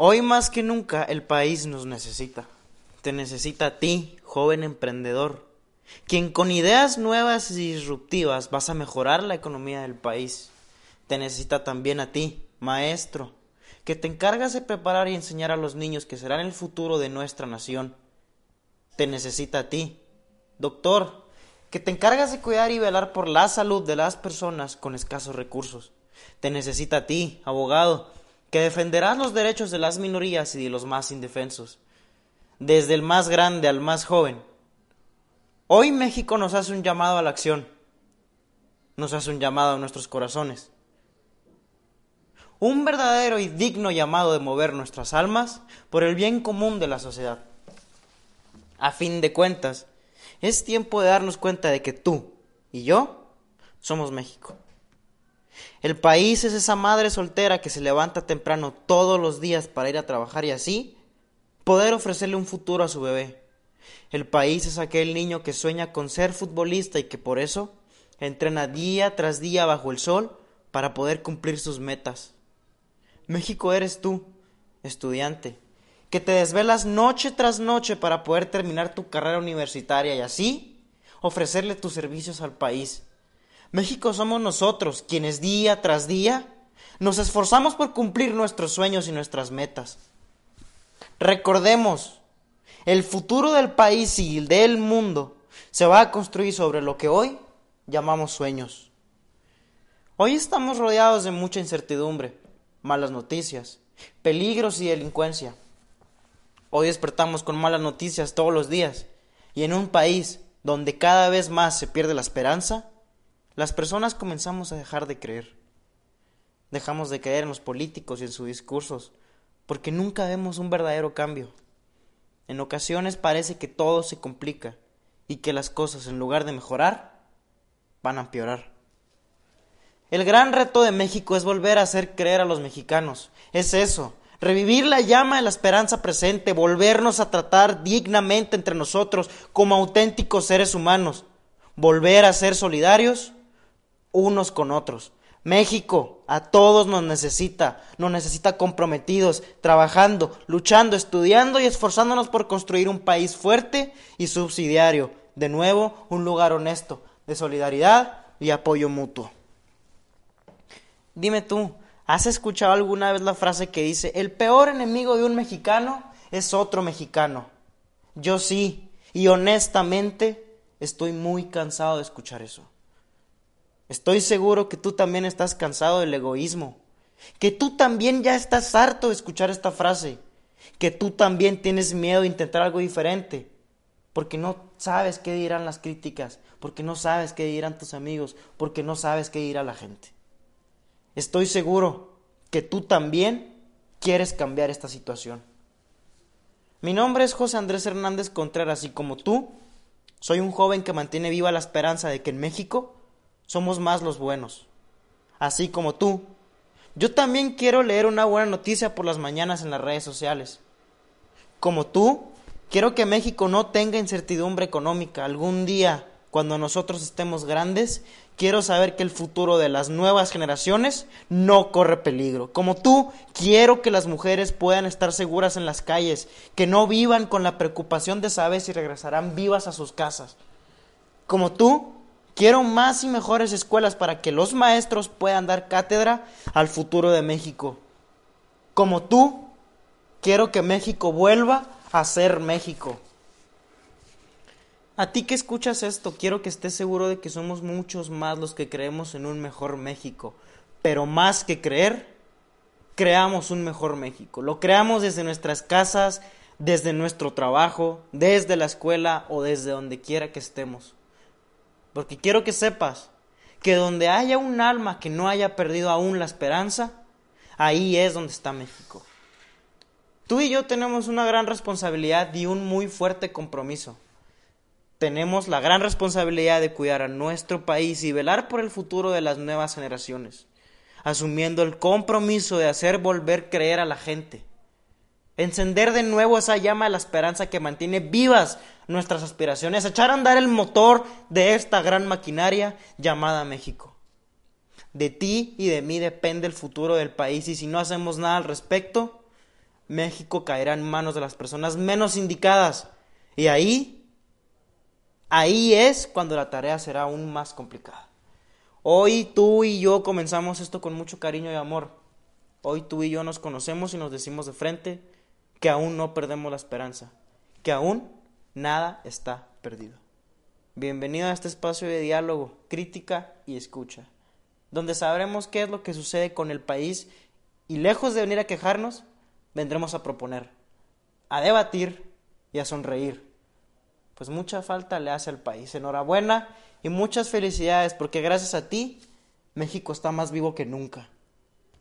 Hoy más que nunca el país nos necesita. Te necesita a ti, joven emprendedor, quien con ideas nuevas y disruptivas vas a mejorar la economía del país. Te necesita también a ti, maestro, que te encargas de preparar y enseñar a los niños que serán el futuro de nuestra nación. Te necesita a ti, doctor, que te encargas de cuidar y velar por la salud de las personas con escasos recursos. Te necesita a ti, abogado, que defenderás los derechos de las minorías y de los más indefensos, desde el más grande al más joven. Hoy México nos hace un llamado a la acción, nos hace un llamado a nuestros corazones, un verdadero y digno llamado de mover nuestras almas por el bien común de la sociedad. A fin de cuentas, es tiempo de darnos cuenta de que tú y yo somos México. El país es esa madre soltera que se levanta temprano todos los días para ir a trabajar y así poder ofrecerle un futuro a su bebé. El país es aquel niño que sueña con ser futbolista y que por eso entrena día tras día bajo el sol para poder cumplir sus metas. México eres tú, estudiante, que te desvelas noche tras noche para poder terminar tu carrera universitaria y así ofrecerle tus servicios al país. México somos nosotros quienes día tras día nos esforzamos por cumplir nuestros sueños y nuestras metas. Recordemos, el futuro del país y del mundo se va a construir sobre lo que hoy llamamos sueños. Hoy estamos rodeados de mucha incertidumbre, malas noticias, peligros y delincuencia. Hoy despertamos con malas noticias todos los días y en un país donde cada vez más se pierde la esperanza, las personas comenzamos a dejar de creer. Dejamos de creer en los políticos y en sus discursos, porque nunca vemos un verdadero cambio. En ocasiones parece que todo se complica y que las cosas, en lugar de mejorar, van a empeorar. El gran reto de México es volver a hacer creer a los mexicanos. Es eso, revivir la llama de la esperanza presente, volvernos a tratar dignamente entre nosotros como auténticos seres humanos, volver a ser solidarios unos con otros. México a todos nos necesita, nos necesita comprometidos, trabajando, luchando, estudiando y esforzándonos por construir un país fuerte y subsidiario. De nuevo, un lugar honesto, de solidaridad y apoyo mutuo. Dime tú, ¿has escuchado alguna vez la frase que dice, el peor enemigo de un mexicano es otro mexicano? Yo sí, y honestamente estoy muy cansado de escuchar eso. Estoy seguro que tú también estás cansado del egoísmo, que tú también ya estás harto de escuchar esta frase, que tú también tienes miedo de intentar algo diferente, porque no sabes qué dirán las críticas, porque no sabes qué dirán tus amigos, porque no sabes qué dirá la gente. Estoy seguro que tú también quieres cambiar esta situación. Mi nombre es José Andrés Hernández Contreras y como tú, soy un joven que mantiene viva la esperanza de que en México somos más los buenos. Así como tú. Yo también quiero leer una buena noticia por las mañanas en las redes sociales. Como tú, quiero que México no tenga incertidumbre económica. Algún día, cuando nosotros estemos grandes, quiero saber que el futuro de las nuevas generaciones no corre peligro. Como tú, quiero que las mujeres puedan estar seguras en las calles, que no vivan con la preocupación de saber si regresarán vivas a sus casas. Como tú, Quiero más y mejores escuelas para que los maestros puedan dar cátedra al futuro de México. Como tú, quiero que México vuelva a ser México. A ti que escuchas esto, quiero que estés seguro de que somos muchos más los que creemos en un mejor México. Pero más que creer, creamos un mejor México. Lo creamos desde nuestras casas, desde nuestro trabajo, desde la escuela o desde donde quiera que estemos. Porque quiero que sepas que donde haya un alma que no haya perdido aún la esperanza, Ahí es donde está México. Tú y yo tenemos una gran responsabilidad y un muy fuerte compromiso. Tenemos la gran responsabilidad de cuidar a nuestro país y velar por el futuro de las nuevas generaciones, asumiendo el compromiso de hacer volver creer a la gente, encender de nuevo esa llama de la esperanza que mantiene vivas nuestras aspiraciones, echar a andar el motor de esta gran maquinaria llamada México. De ti y de mí depende el futuro del país y si no hacemos nada al respecto, México caerá en manos de las personas menos indicadas. Y ahí, ahí es cuando la tarea será aún más complicada. Hoy tú y yo comenzamos esto con mucho cariño y amor. Hoy tú y yo nos conocemos y nos decimos de frente que aún no perdemos la esperanza, que aún nada está perdido. Bienvenido a este espacio de diálogo, crítica y escucha, donde sabremos qué es lo que sucede con el país y lejos de venir a quejarnos, vendremos a proponer, a debatir y a sonreír. Pues mucha falta le hace al país. Enhorabuena y muchas felicidades porque gracias a ti México está más vivo que nunca.